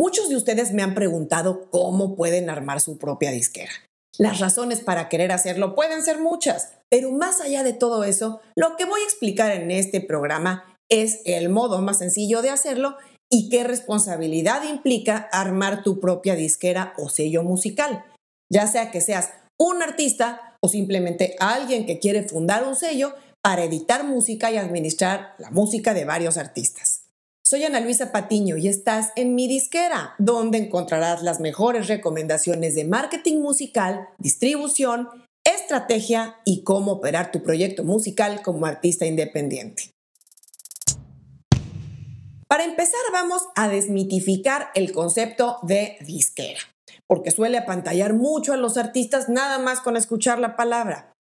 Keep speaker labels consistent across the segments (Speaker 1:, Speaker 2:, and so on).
Speaker 1: Muchos de ustedes me han preguntado cómo pueden armar su propia disquera. Las razones para querer hacerlo pueden ser muchas, pero más allá de todo eso, lo que voy a explicar en este programa es el modo más sencillo de hacerlo y qué responsabilidad implica armar tu propia disquera o sello musical, ya sea que seas un artista o simplemente alguien que quiere fundar un sello para editar música y administrar la música de varios artistas. Soy Ana Luisa Patiño y estás en mi disquera, donde encontrarás las mejores recomendaciones de marketing musical, distribución, estrategia y cómo operar tu proyecto musical como artista independiente. Para empezar, vamos a desmitificar el concepto de disquera, porque suele apantallar mucho a los artistas nada más con escuchar la palabra.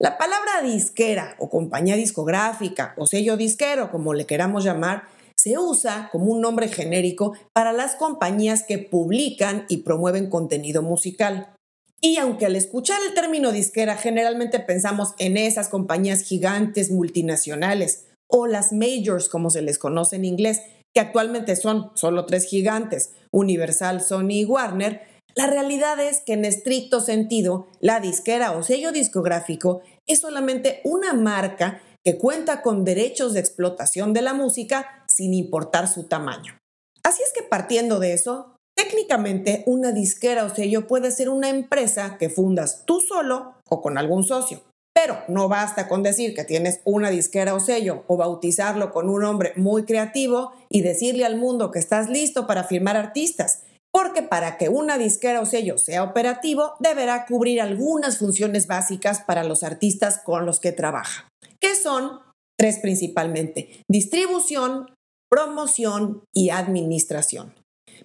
Speaker 1: La palabra disquera o compañía discográfica o sello disquero, como le queramos llamar, se usa como un nombre genérico para las compañías que publican y promueven contenido musical. Y aunque al escuchar el término disquera generalmente pensamos en esas compañías gigantes multinacionales o las majors como se les conoce en inglés, que actualmente son solo tres gigantes, Universal, Sony y Warner, la realidad es que en estricto sentido, la disquera o sello discográfico es solamente una marca que cuenta con derechos de explotación de la música sin importar su tamaño. Así es que partiendo de eso, técnicamente una disquera o sello puede ser una empresa que fundas tú solo o con algún socio. Pero no basta con decir que tienes una disquera o sello o bautizarlo con un nombre muy creativo y decirle al mundo que estás listo para firmar artistas, porque para que una disquera o sello sea operativo deberá cubrir algunas funciones básicas para los artistas con los que trabaja que son tres principalmente, distribución, promoción y administración.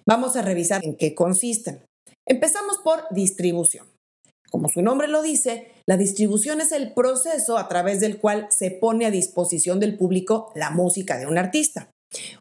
Speaker 1: Vamos a revisar en qué consisten. Empezamos por distribución. Como su nombre lo dice, la distribución es el proceso a través del cual se pone a disposición del público la música de un artista.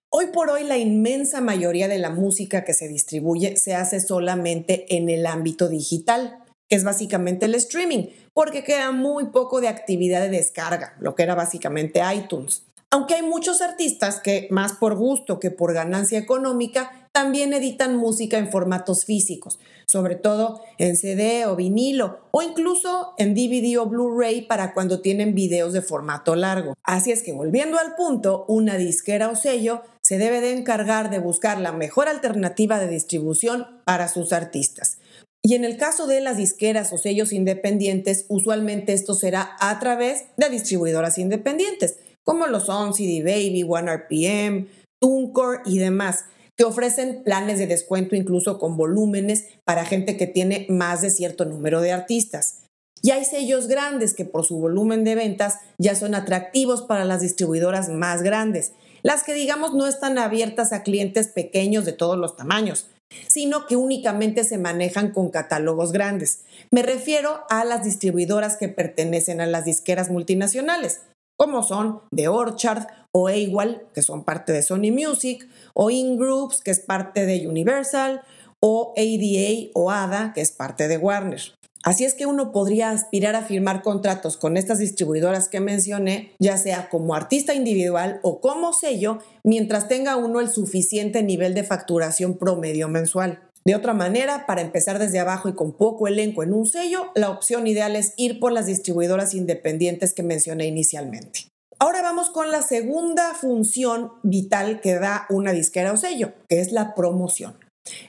Speaker 1: Hoy por hoy la inmensa mayoría de la música que se distribuye se hace solamente en el ámbito digital que es básicamente el streaming, porque queda muy poco de actividad de descarga, lo que era básicamente iTunes. Aunque hay muchos artistas que, más por gusto que por ganancia económica, también editan música en formatos físicos, sobre todo en CD o vinilo, o incluso en DVD o Blu-ray para cuando tienen videos de formato largo. Así es que volviendo al punto, una disquera o sello se debe de encargar de buscar la mejor alternativa de distribución para sus artistas. Y en el caso de las disqueras o sellos independientes, usualmente esto será a través de distribuidoras independientes, como lo son CD Baby, OneRPM, TuneCore y demás, que ofrecen planes de descuento incluso con volúmenes para gente que tiene más de cierto número de artistas. Y hay sellos grandes que por su volumen de ventas ya son atractivos para las distribuidoras más grandes, las que digamos no están abiertas a clientes pequeños de todos los tamaños, sino que únicamente se manejan con catálogos grandes. Me refiero a las distribuidoras que pertenecen a las disqueras multinacionales, como son The Orchard o AWAL, que son parte de Sony Music, o InGroups, que es parte de Universal, o ADA o ADA, que es parte de Warner. Así es que uno podría aspirar a firmar contratos con estas distribuidoras que mencioné, ya sea como artista individual o como sello, mientras tenga uno el suficiente nivel de facturación promedio mensual. De otra manera, para empezar desde abajo y con poco elenco en un sello, la opción ideal es ir por las distribuidoras independientes que mencioné inicialmente. Ahora vamos con la segunda función vital que da una disquera o sello, que es la promoción.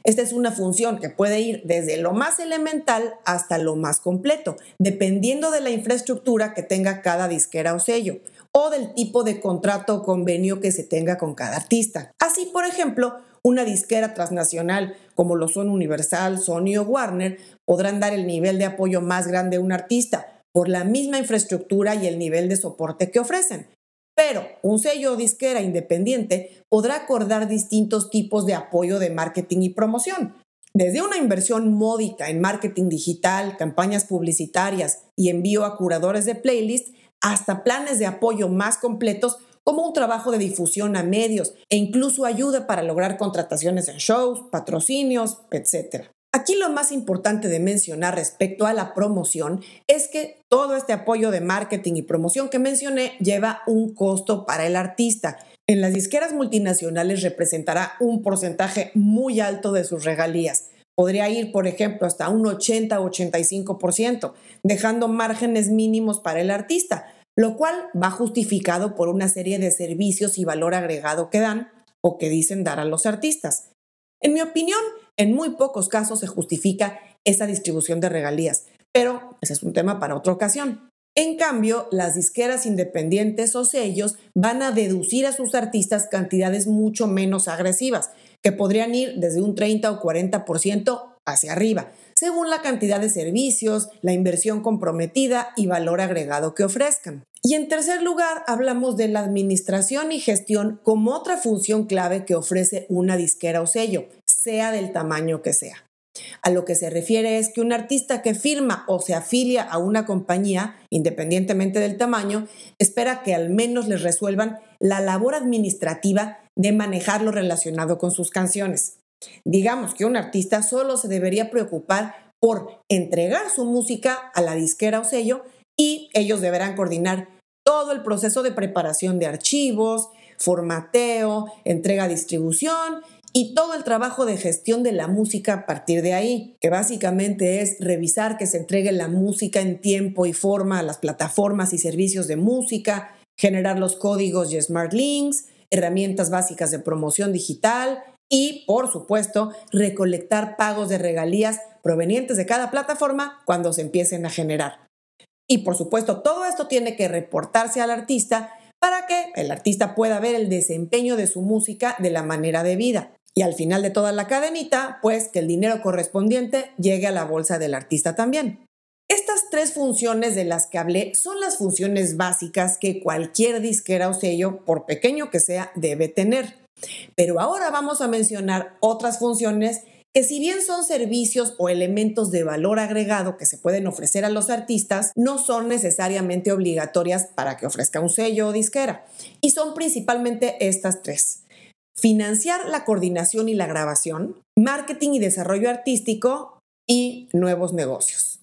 Speaker 1: Esta es una función que puede ir desde lo más elemental hasta lo más completo, dependiendo de la infraestructura que tenga cada disquera o sello o del tipo de contrato o convenio que se tenga con cada artista. Así, por ejemplo, una disquera transnacional como lo son Universal, Sony o Warner podrán dar el nivel de apoyo más grande a un artista por la misma infraestructura y el nivel de soporte que ofrecen. Pero un sello disquera independiente podrá acordar distintos tipos de apoyo de marketing y promoción. Desde una inversión módica en marketing digital, campañas publicitarias y envío a curadores de playlist, hasta planes de apoyo más completos como un trabajo de difusión a medios e incluso ayuda para lograr contrataciones en shows, patrocinios, etc. Aquí lo más importante de mencionar respecto a la promoción es que todo este apoyo de marketing y promoción que mencioné lleva un costo para el artista, En las disqueras multinacionales representará un porcentaje muy alto de sus regalías. Podría ir, por ejemplo, hasta un 80 o 85%, dejando márgenes mínimos para el artista, lo cual va justificado por una serie de servicios y valor agregado que dan o que dicen dar a los artistas. En mi opinión, en muy pocos casos se justifica esa distribución de regalías, pero ese es un tema para otra ocasión. En cambio, las disqueras independientes o sellos van a deducir a sus artistas cantidades mucho menos agresivas, que podrían ir desde un 30 o 40% hacia arriba, según la cantidad de servicios, la inversión comprometida y valor agregado que ofrezcan. Y en tercer lugar, hablamos de la administración y gestión como otra función clave que ofrece una disquera o sello, sea del tamaño que sea. A lo que se refiere es que un artista que firma o se afilia a una compañía, independientemente del tamaño, espera que al menos les resuelvan la labor administrativa de manejar lo relacionado con sus canciones. Digamos que un artista solo se debería preocupar por entregar su música a la disquera o sello y ellos deberán coordinar todo el proceso de preparación de archivos, formateo, entrega, distribución y todo el trabajo de gestión de la música a partir de ahí, que básicamente es revisar que se entregue la música en tiempo y forma a las plataformas y servicios de música, generar los códigos y smart links, herramientas básicas de promoción digital y, por supuesto, recolectar pagos de regalías provenientes de cada plataforma cuando se empiecen a generar. Y, por supuesto, todo esto tiene que reportarse al artista para que el artista pueda ver el desempeño de su música de la manera debida. Y al final de toda la cadenita, pues que el dinero correspondiente llegue a la bolsa del artista también. Estas tres funciones de las que hablé son las funciones básicas que cualquier disquera o sello, por pequeño que sea, debe tener. Pero ahora vamos a mencionar otras funciones que si bien son servicios o elementos de valor agregado que se pueden ofrecer a los artistas, no son necesariamente obligatorias para que ofrezca un sello o disquera. Y son principalmente estas tres. Financiar la coordinación y la grabación, marketing y desarrollo artístico y nuevos negocios.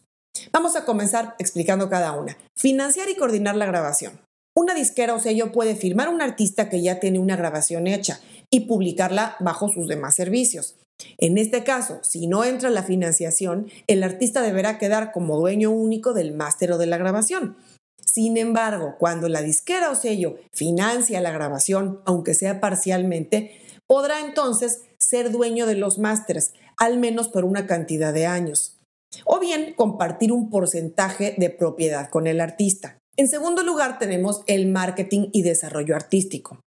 Speaker 1: Vamos a comenzar explicando cada una. Financiar y coordinar la grabación. Una disquera o sello puede firmar a un artista que ya tiene una grabación hecha y publicarla bajo sus demás servicios. En este caso, si no entra la financiación, el artista deberá quedar como dueño único del máster o de la grabación. Sin embargo, cuando la disquera o sello financia la grabación, aunque sea parcialmente, podrá entonces ser dueño de los másteres, al menos por una cantidad de años. O bien compartir un porcentaje de propiedad con el artista. En segundo lugar, tenemos el marketing y desarrollo artístico.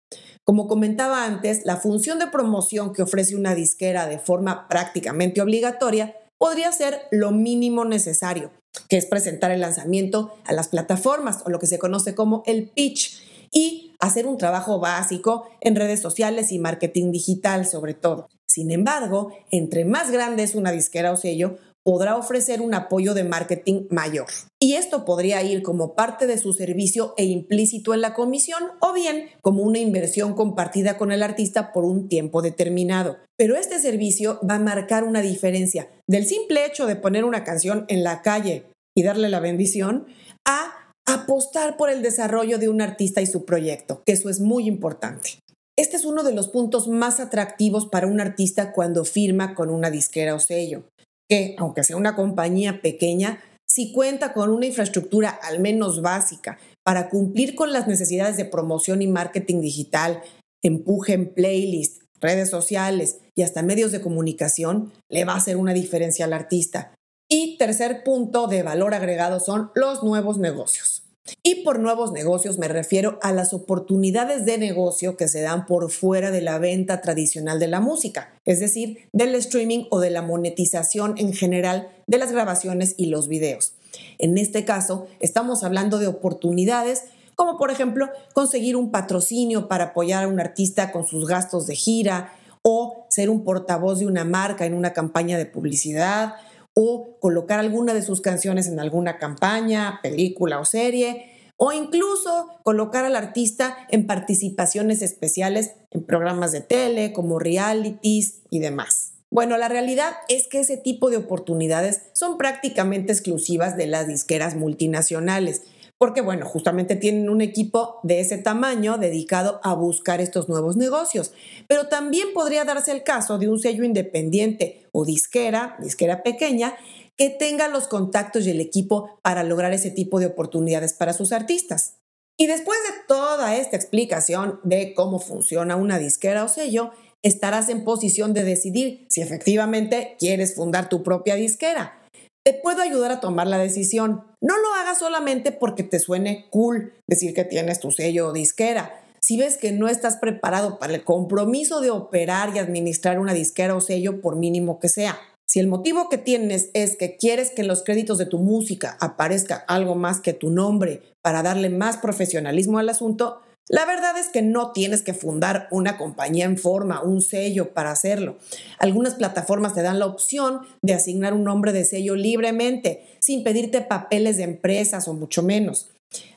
Speaker 1: Como comentaba antes, la función de promoción que ofrece una disquera de forma prácticamente obligatoria podría ser lo mínimo necesario, que es presentar el lanzamiento a las plataformas o lo que se conoce como el pitch y hacer un trabajo básico en redes sociales y marketing digital sobre todo. Sin embargo, entre más grande es una disquera o sello, podrá ofrecer un apoyo de marketing mayor. Y esto podría ir como parte de su servicio e implícito en la comisión o bien como una inversión compartida con el artista por un tiempo determinado. Pero este servicio va a marcar una diferencia del simple hecho de poner una canción en la calle y darle la bendición a apostar por el desarrollo de un artista y su proyecto, que eso es muy importante. Este es uno de los puntos más atractivos para un artista cuando firma con una disquera o sello que, aunque sea una compañía pequeña, si cuenta con una infraestructura al menos básica para cumplir con las necesidades de promoción y marketing digital, empuje en playlists, redes sociales y hasta medios de comunicación, le va a hacer una diferencia al artista. Y tercer punto de valor agregado son los nuevos negocios. Y por nuevos negocios me refiero a las oportunidades de negocio que se dan por fuera de la venta tradicional de la música, es decir, del streaming o de la monetización en general de las grabaciones y los videos. En este caso, estamos hablando de oportunidades como por ejemplo conseguir un patrocinio para apoyar a un artista con sus gastos de gira o ser un portavoz de una marca en una campaña de publicidad o colocar alguna de sus canciones en alguna campaña, película o serie, o incluso colocar al artista en participaciones especiales en programas de tele como realities y demás. Bueno, la realidad es que ese tipo de oportunidades son prácticamente exclusivas de las disqueras multinacionales, porque bueno, justamente tienen un equipo de ese tamaño dedicado a buscar estos nuevos negocios. Pero también podría darse el caso de un sello independiente o disquera, disquera pequeña, que tenga los contactos y el equipo para lograr ese tipo de oportunidades para sus artistas. Y después de toda esta explicación de cómo funciona una disquera o sello, estarás en posición de decidir si efectivamente quieres fundar tu propia disquera. Te puedo ayudar a tomar la decisión. No lo hagas solamente porque te suene cool decir que tienes tu sello o disquera. Si ves que no estás preparado para el compromiso de operar y administrar una disquera o sello, por mínimo que sea. Si el motivo que tienes es que quieres que en los créditos de tu música aparezca algo más que tu nombre para darle más profesionalismo al asunto, la verdad es que no tienes que fundar una compañía en forma, un sello para hacerlo. Algunas plataformas te dan la opción de asignar un nombre de sello libremente, sin pedirte papeles de empresas o mucho menos.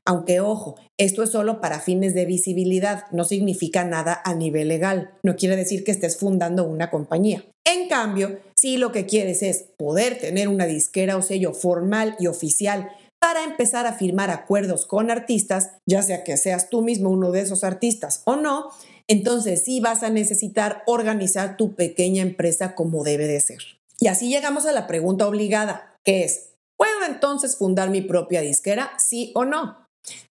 Speaker 1: Aunque ojo, esto es solo para fines de visibilidad, no significa nada a nivel legal, no quiere decir que estés fundando una compañía. En cambio, si lo que quieres es poder tener una disquera o sello formal y oficial para empezar a firmar acuerdos con artistas, ya sea que seas tú mismo uno de esos artistas o no, entonces sí vas a necesitar organizar tu pequeña empresa como debe de ser. Y así llegamos a la pregunta obligada, que es, ¿puedo entonces fundar mi propia disquera? ¿Sí o no?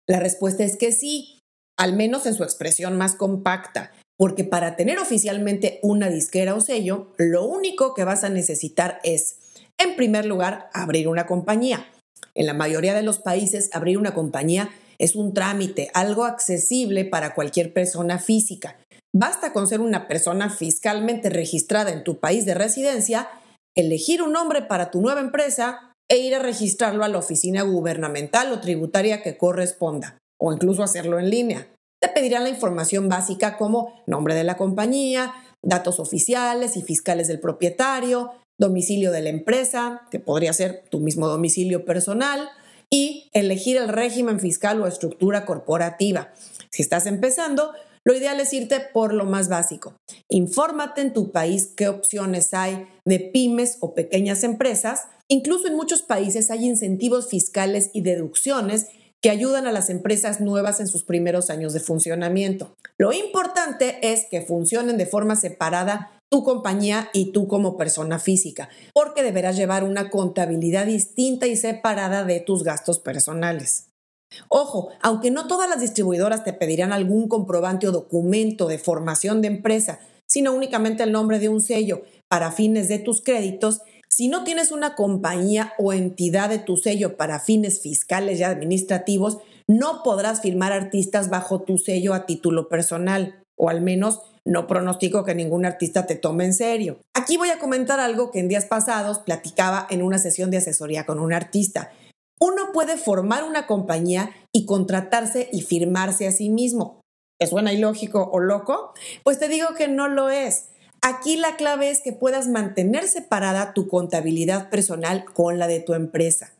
Speaker 1: La respuesta es que sí, al menos en su expresión más compacta, porque para tener oficialmente una disquera o sello, lo único que vas a necesitar es, en primer lugar, abrir una compañía. En la mayoría de los países, abrir una compañía es un trámite, algo accesible para cualquier persona física. Basta con ser una persona fiscalmente registrada en tu país de residencia, elegir un nombre para tu nueva empresa e ir a registrarlo a la oficina gubernamental o tributaria que corresponda, o incluso hacerlo en línea. Te pedirán la información básica como nombre de la compañía, datos oficiales y fiscales del propietario, domicilio de la empresa, que podría ser tu mismo domicilio personal, y elegir el régimen fiscal o estructura corporativa. Si estás empezando, lo ideal es irte por lo más básico. Infórmate en tu país qué opciones hay de pymes o pequeñas empresas. Incluso en muchos países hay incentivos fiscales y deducciones que ayudan a las empresas nuevas en sus primeros años de funcionamiento. Lo importante es que funcionen de forma separada tu compañía y tú como persona física, porque deberás llevar una contabilidad distinta y separada de tus gastos personales. Ojo, aunque no todas las distribuidoras te pedirán algún comprobante o documento de formación de empresa, sino únicamente el nombre de un sello para fines de tus créditos, si no tienes una compañía o entidad de tu sello para fines fiscales y administrativos, no podrás firmar artistas bajo tu sello a título personal, o al menos no pronostico que ningún artista te tome en serio. Aquí voy a comentar algo que en días pasados platicaba en una sesión de asesoría con un artista. Uno puede formar una compañía y contratarse y firmarse a sí mismo. ¿Es suena ilógico o loco? Pues te digo que no lo es. Aquí la clave es que puedas mantener separada tu contabilidad personal con la de tu empresa.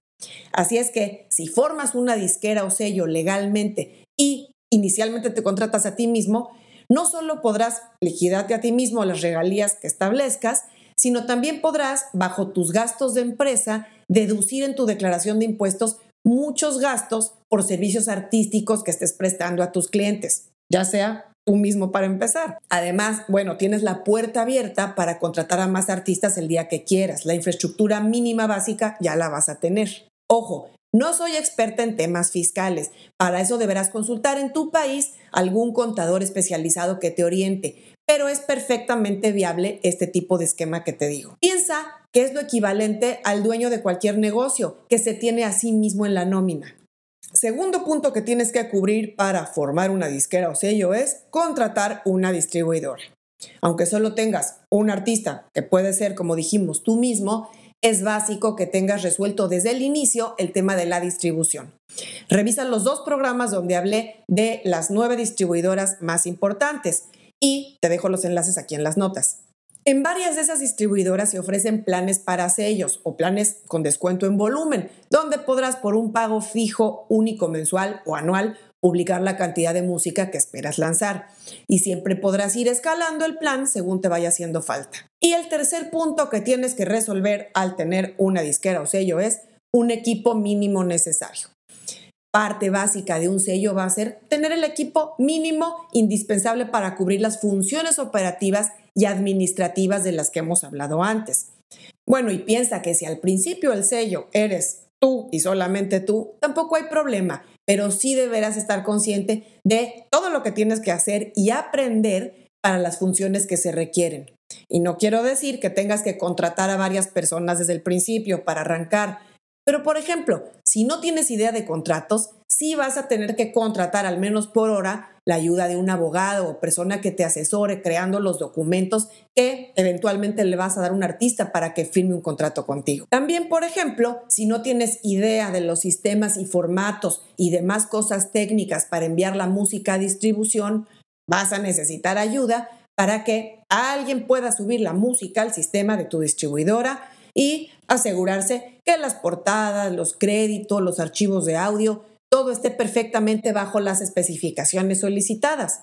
Speaker 1: Así es que si formas una disquera o sello legalmente y inicialmente te contratas a ti mismo, no solo podrás liquidarte a ti mismo las regalías que establezcas, sino también podrás, bajo tus gastos de empresa, deducir en tu declaración de impuestos muchos gastos por servicios artísticos que estés prestando a tus clientes, ya sea tú mismo para empezar. Además, bueno, tienes la puerta abierta para contratar a más artistas el día que quieras. La infraestructura mínima básica ya la vas a tener. Ojo, no soy experta en temas fiscales. Para eso deberás consultar en tu país algún contador especializado que te oriente, pero es perfectamente viable este tipo de esquema que te digo. Piensa que es lo equivalente al dueño de cualquier negocio que se tiene a sí mismo en la nómina. Segundo punto que tienes que cubrir para formar una disquera o sello es contratar una distribuidora. Aunque solo tengas un artista, que puede ser, como dijimos, tú mismo, es básico que tengas resuelto desde el inicio el tema de la distribución. Revisa los dos programas donde hablé de las nueve distribuidoras más importantes y te dejo los enlaces aquí en las notas. En varias de esas distribuidoras se ofrecen planes para sellos o planes con descuento en volumen, donde podrás por un pago fijo, único mensual o anual publicar la cantidad de música que esperas lanzar y siempre podrás ir escalando el plan según te vaya haciendo falta. Y el tercer punto que tienes que resolver al tener una disquera o sello es un equipo mínimo necesario. parte básica de un sello va a ser tener el equipo mínimo indispensable para cubrir las funciones operativas y administrativas de las que hemos hablado antes. Bueno, y piensa que si al principio el sello eres tú y solamente tú, tampoco hay problema, pero sí deberás estar consciente de todo lo que tienes que hacer y aprender para las funciones que se requieren. Y no quiero decir que tengas que contratar a varias personas desde el principio para arrancar, pero por ejemplo, si no tienes idea de contratos, sí vas a tener que contratar al menos por hora la ayuda de un abogado o persona que te asesore creando los documentos que eventualmente le vas a dar a un artista para que firme un contrato contigo. También, por ejemplo, si no tienes idea de los sistemas y formatos y demás cosas técnicas para enviar la música a distribución, vas a necesitar ayuda para que alguien pueda subir la música al sistema de tu distribuidora y asegurarse que las portadas, los créditos, los archivos de audio, todo esté perfectamente bajo las especificaciones solicitadas.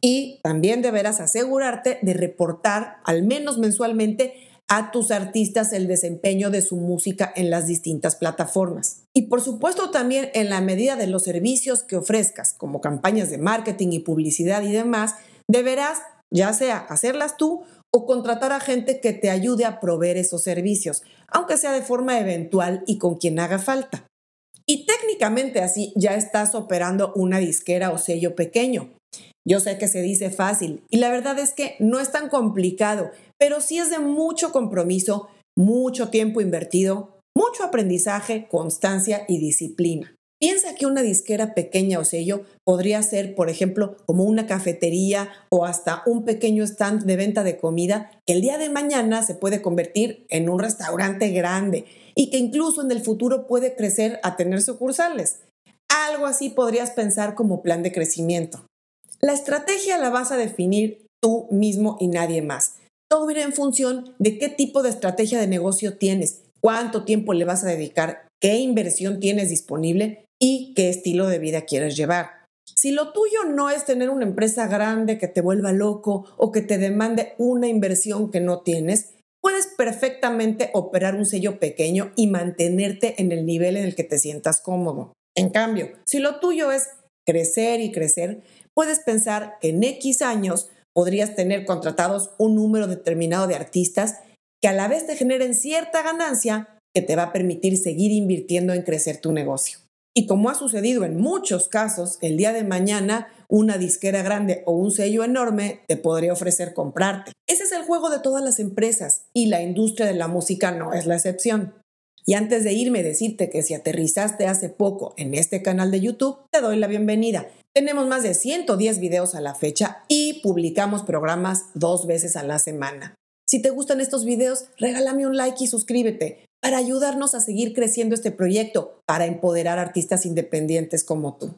Speaker 1: Y también deberás asegurarte de reportar al menos mensualmente a tus artistas el desempeño de su música en las distintas plataformas. Y por supuesto también en la medida de los servicios que ofrezcas, como campañas de marketing y publicidad y demás, deberás ya sea hacerlas tú o contratar a gente que te ayude a proveer esos servicios, aunque sea de forma eventual y con quien haga falta. Y técnicamente así ya estás operando una disquera o sello pequeño. Yo sé que se dice fácil y la verdad es que no es tan complicado, pero sí es de mucho compromiso, mucho tiempo invertido, mucho aprendizaje, constancia y disciplina. Piensa que una disquera pequeña o sello podría ser, por ejemplo, como una cafetería o hasta un pequeño stand de venta de comida que el día de mañana se puede convertir en un restaurante grande y que incluso en el futuro puede crecer a tener sucursales. Algo así podrías pensar como plan de crecimiento. La estrategia la vas a definir tú mismo y nadie más. Todo irá en función de qué tipo de estrategia de negocio tienes, cuánto tiempo le vas a dedicar, qué inversión tienes disponible y qué estilo de vida quieres llevar. Si lo tuyo no es tener una empresa grande que te vuelva loco o que te demande una inversión que no tienes, puedes perfectamente operar un sello pequeño y mantenerte en el nivel en el que te sientas cómodo. En cambio, si lo tuyo es crecer y crecer, puedes pensar que en X años podrías tener contratados un número determinado de artistas que a la vez te generen cierta ganancia que te va a permitir seguir invirtiendo en crecer tu negocio. Y como ha sucedido en muchos casos, el día de mañana una disquera grande o un sello enorme te podría ofrecer comprarte. Ese es el juego de todas las empresas y la industria de la música no es la excepción. Y antes de irme, decirte que si aterrizaste hace poco en este canal de YouTube, te doy la bienvenida. Tenemos más de 110 videos a la fecha y publicamos programas dos veces a la semana. Si te gustan estos videos, regálame un like y suscríbete para ayudarnos a seguir creciendo este proyecto, para empoderar artistas independientes como tú.